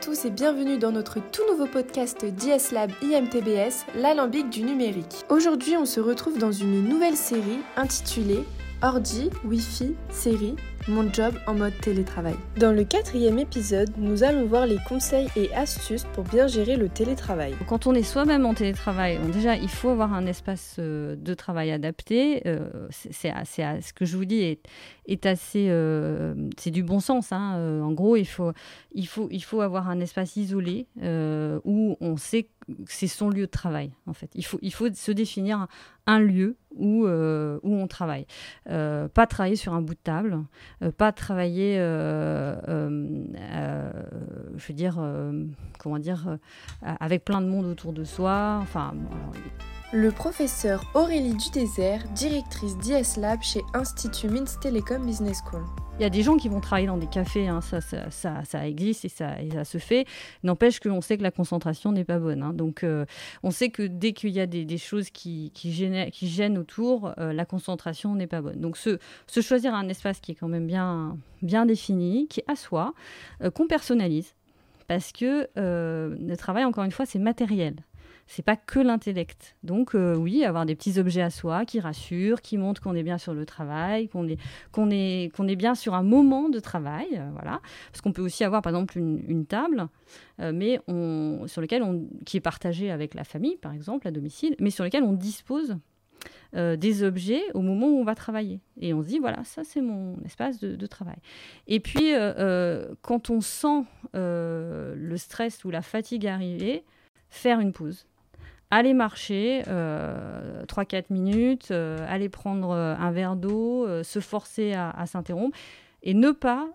tous et bienvenue dans notre tout nouveau podcast DS Lab IMTBS, l'alambic du numérique. Aujourd'hui, on se retrouve dans une nouvelle série intitulée Ordi, Wi-Fi, série, mon job en mode télétravail. Dans le quatrième épisode, nous allons voir les conseils et astuces pour bien gérer le télétravail. Quand on est soi-même en télétravail, déjà, il faut avoir un espace euh, de travail adapté. Euh, c'est ce que je vous dis est, est assez, euh, c'est du bon sens. Hein. En gros, il faut, il faut, il faut avoir un espace isolé où on sait que c'est son lieu de travail. En fait, il faut, il faut se définir un, lieu où, où on travaille. pas travailler sur un bout de table. Euh, pas travailler, euh, euh, je veux dire, comment dire, avec plein de monde autour de soi. Enfin, le professeur Aurélie Dudésert, directrice d'IS Lab chez Institut Minsk Telecom Business School. Il y a des gens qui vont travailler dans des cafés, hein, ça, existe et ça, se fait. N'empêche qu'on sait que la concentration n'est pas bonne. Hein. Donc, euh, on sait que dès qu'il y a des, choses qui, gênent, autour, euh, la concentration n'est pas bonne. Donc, se, choisir un espace qui est quand même bien, bien défini, qui est à soi, euh, qu'on personnalise. Parce que le travail, encore une fois, c'est matériel c'est pas que l'intellect. Donc euh, oui, avoir des petits objets à soi qui rassurent, qui montrent qu'on est bien sur le travail, qu'on est, qu'on est, qu'on est bien sur un moment de travail, euh, voilà. Parce qu'on peut aussi avoir par exemple une, table, euh, mais on, sur lequel on, qui est partagée avec la famille, par exemple, à domicile, mais sur lequel on dispose des objets au moment où on va travailler. Et on se dit, voilà, ça c'est mon espace de, travail. Et puis, quand on sent le stress ou la fatigue arriver, faire une pause aller marcher euh, 3-4 minutes, euh, aller prendre euh, un verre d'eau, euh, se forcer à, s'interrompre et ne pas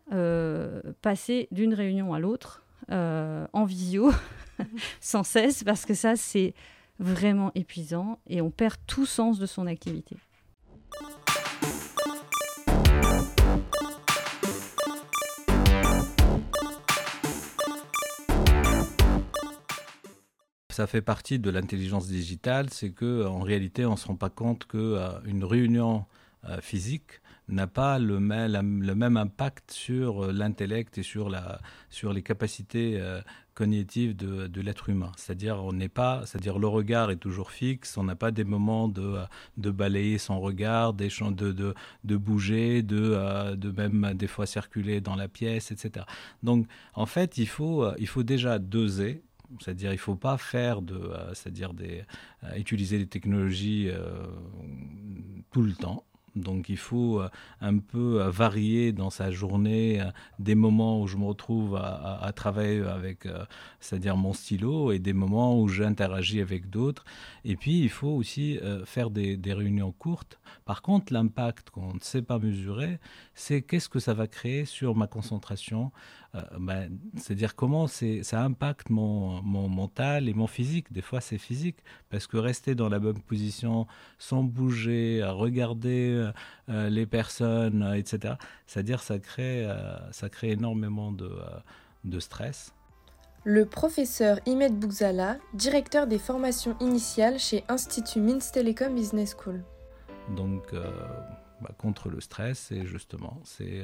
passer d'une réunion à l'autre en visio sans cesse parce que ça c'est vraiment épuisant et on perd tout sens de son activité. Ça fait partie de l'intelligence digitale, c'est que en réalité, on se rend pas compte que euh, une réunion euh, physique n'a pas le même, impact sur euh, l'intellect et sur, la, sur les capacités cognitives de, de l'être humain. C'est-à-dire, on n'est pas, c'est-à-dire le regard est toujours fixe, on n'a pas des moments de, de balayer son regard, de, de, de bouger, de, de même des fois circuler dans la pièce, etc. Donc, en fait, il faut, il faut déjà doser c'est-à-dire, il ne faut pas faire de, euh, c'est-à-dire des, euh, utiliser les technologies euh, tout le temps. Donc il faut un peu varier dans sa journée des moments où je me retrouve à, travailler avec, c'est-à-dire mon stylo, et des moments où j'interagis avec d'autres. Et puis il faut aussi faire des, des, réunions courtes. Par contre, l'impact qu'on ne sait pas mesurer, c'est qu'est-ce que ça va créer sur ma concentration, euh, ben, c'est-à-dire comment ça impacte mon, mon, mental et mon physique. Des fois, c'est physique, parce que rester dans la bonne position, sans bouger, à regarder euh, euh, les personnes, etc., c'est-à-dire ça crée, ça crée énormément de, de stress. Le professeur Imed Bouzala, directeur des formations initiales chez Institut Mins Telecom Business School. Donc, bah, contre le stress, c'est justement, c'est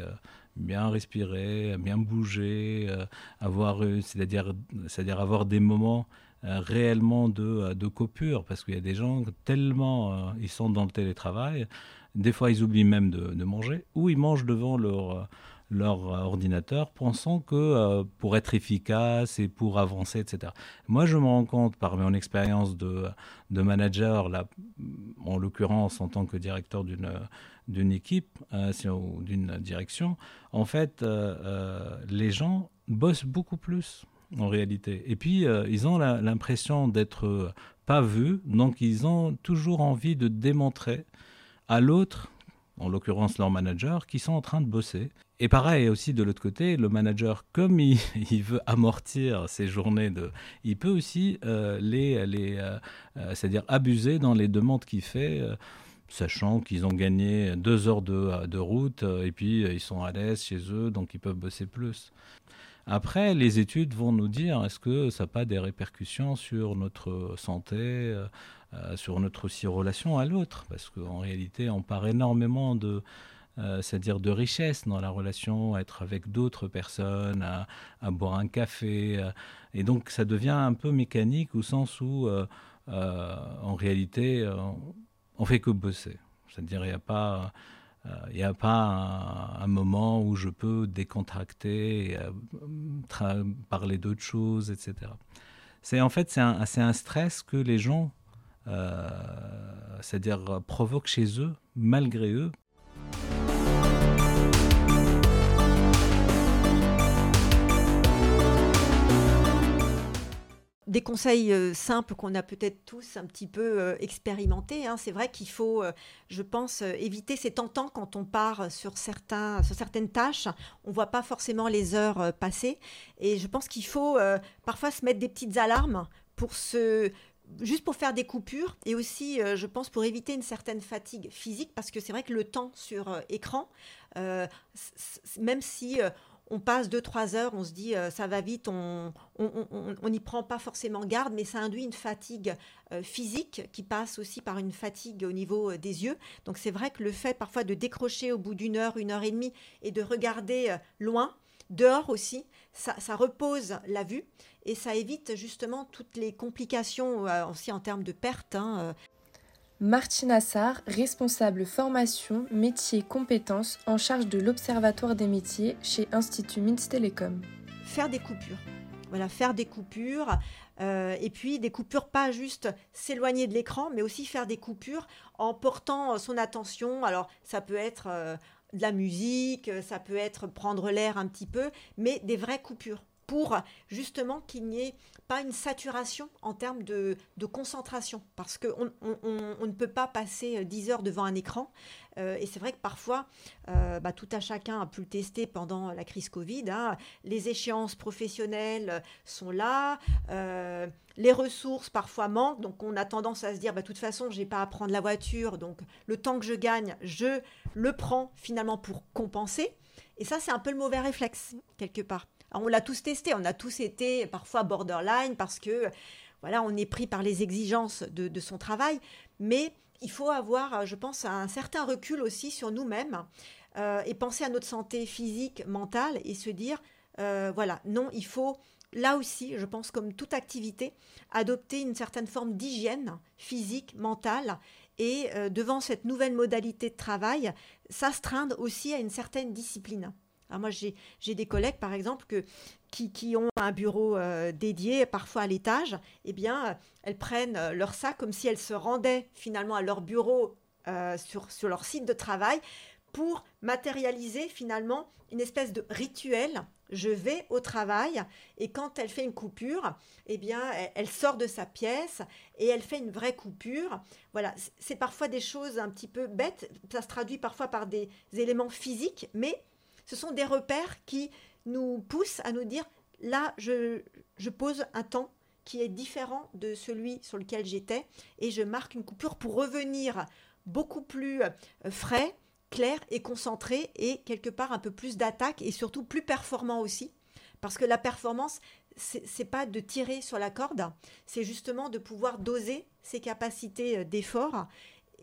bien respirer, bien bouger, euh, avoir, euh, c'est-à-dire, c'est-à-dire avoir des moments euh, réellement de, de coupure, parce qu'il y a des gens tellement ils sont dans le télétravail, des fois ils oublient même de manger, ou ils mangent devant leur leur ordinateur, pensant que pour être efficace et pour avancer, etc. Moi, je me rends compte par mon expérience de, de manager, là, en l'occurrence en tant que directeur d'une d'une équipe euh, ou d'une direction, en fait, euh, euh, les gens bossent beaucoup plus en réalité. Et puis, ils ont l'impression d'être pas vus, donc ils ont toujours envie de démontrer à l'autre, en l'occurrence leur manager, qu'ils sont en train de bosser. Et pareil aussi de l'autre côté, le manager, comme il, veut amortir ses journées, de, il peut aussi les, les c'est-à-dire abuser dans les demandes qu'il fait sachant qu'ils ont gagné deux heures de, de, route euh, et puis euh, ils sont à l'aise chez eux, donc ils peuvent bosser plus. Après, les études vont nous dire est-ce que ça n'a pas des répercussions sur notre santé, euh, sur notre relation à l'autre? Parce qu'en réalité, on part énormément de, c'est-à-dire de richesse dans la relation, être avec d'autres personnes, à, boire un café. et donc ça devient un peu mécanique au sens où, en réalité, on fait que bosser. C'est-à-dire, il n'y a pas il n'y a pas un, moment où je peux décontracter, euh, parler d'autres choses, etc. C'est en fait c'est un, un, stress que les gens, euh, c'est-à-dire provoquent chez eux, malgré eux. Des conseils euh, simples qu'on a peut-être tous un petit peu euh, expérimentés. Hein. C'est vrai qu'il faut, euh, je pense, éviter. C'est tentant quand on part sur, certains, sur certaines tâches. On ne voit pas forcément les heures passer. Et je pense qu'il faut parfois se mettre des petites alarmes pour se juste pour faire des coupures et aussi, je pense, pour éviter une certaine fatigue physique, parce que c'est vrai que le temps sur écran, même si on passe 2-3 heures, on se dit euh, ça va vite, on n'y prend pas forcément garde, mais ça induit une fatigue euh, physique qui passe aussi par une fatigue au niveau euh, des yeux. Donc c'est vrai que le fait parfois de décrocher au bout d'une heure, une heure et demie et de regarder loin, dehors aussi, ça, repose la vue et ça évite justement toutes les complications aussi en termes de perte. Hein, Martina Sarr, responsable formation, métier, compétences en charge de l'Observatoire des métiers chez Institut Mins Télécom. Faire des coupures. Voilà, faire des coupures. Euh, et puis des coupures, pas juste s'éloigner de l'écran, mais aussi faire des coupures en portant son attention. Alors, ça peut être euh, de la musique, ça peut être prendre l'air un petit peu, mais des vraies coupures pour justement qu'il n'y ait pas une saturation en termes de, concentration, parce qu'on on, ne peut pas passer 10 heures devant un écran. Euh, et c'est vrai que parfois, euh, bah, tout à chacun a pu le tester pendant la crise Covid. Hein. les échéances professionnelles sont là, euh, les ressources parfois manquent, donc on a tendance à se dire, bah, de toute façon, je n'ai pas à prendre la voiture, donc le temps que je gagne, je le prends finalement pour compenser. Et ça, c'est un peu le mauvais réflexe, quelque part on l'a tous testé, on a tous été parfois borderline parce que voilà, on est pris par les exigences de, son travail, mais il faut avoir, je pense, un certain recul aussi sur nous-mêmes euh, et penser à notre santé physique, mentale et se dire, euh, voilà, non, il faut là aussi, je pense, comme toute activité, adopter une certaine forme d'hygiène physique, mentale et euh, devant cette nouvelle modalité de travail, s'astreindre aussi à une certaine discipline. Alors moi, j'ai des collègues, par exemple, que, qui, ont un bureau euh, dédié, parfois à l'étage. Eh bien, euh, elles prennent euh, leur sac comme si elles se rendaient finalement à leur bureau sur, sur leur site de travail pour matérialiser finalement une espèce de rituel. Je vais au travail et quand elle fait une coupure, eh bien, elle, sort de sa pièce et elle fait une vraie coupure. Voilà, c'est parfois des choses un petit peu bêtes. Ça se traduit parfois par des éléments physiques, mais ce sont des repères qui nous poussent à nous dire, là, je, pose un temps qui est différent de celui sur lequel j'étais et je marque une coupure pour revenir beaucoup plus euh, frais, clair et concentré et quelque part un peu plus d'attaque et surtout plus performant aussi. Parce que la performance, c'est pas de tirer sur la corde, c'est justement de pouvoir doser ses capacités euh, d'effort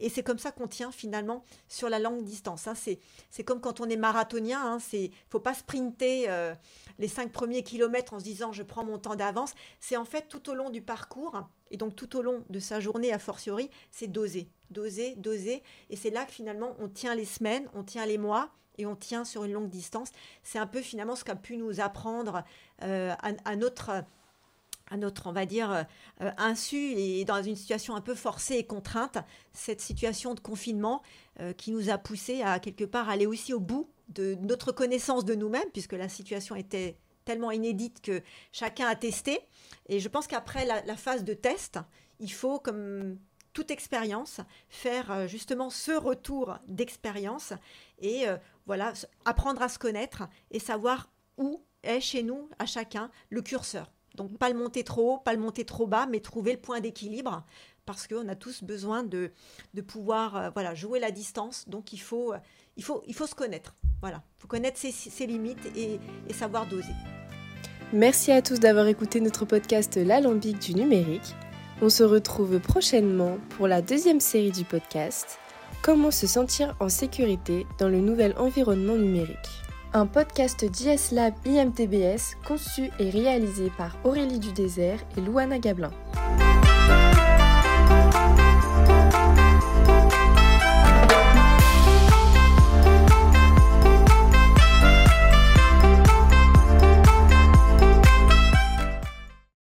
et c'est comme ça qu'on tient finalement sur la longue distance. Hein. C'est comme quand on est marathonien, il hein. ne faut pas sprinter euh, les cinq premiers kilomètres en se disant je prends mon temps d'avance. C'est en fait tout au long du parcours, et donc tout au long de sa journée a fortiori, c'est doser, doser, doser. Et c'est là que finalement on tient les semaines, on tient les mois, et on tient sur une longue distance. C'est un peu finalement ce qu'a pu nous apprendre euh, à, notre à notre, on va dire, euh, insu et dans une situation un peu forcée et contrainte, cette situation de confinement euh, qui nous a poussé à quelque part aller aussi au bout de notre connaissance de nous-mêmes, puisque la situation était tellement inédite que chacun a testé. Et je pense qu'après la, phase de test, il faut, comme toute expérience, faire euh, justement ce retour d'expérience et voilà, apprendre à se connaître et savoir où est chez nous, à chacun, le curseur. Donc pas le monter trop haut, pas le monter trop bas, mais trouver le point d'équilibre parce qu'on a tous besoin de, pouvoir euh, jouer la distance. Donc il faut, euh, il faut se connaître. Voilà, il faut connaître ses, limites et, et, savoir doser. Merci à tous d'avoir écouté notre podcast L'Alambic du numérique. On se retrouve prochainement pour la deuxième série du podcast Comment se sentir en sécurité dans le nouvel environnement numérique Un podcast d'IS Lab IMTBS conçu et réalisé par Aurélie Dudésert et Louana Gablin.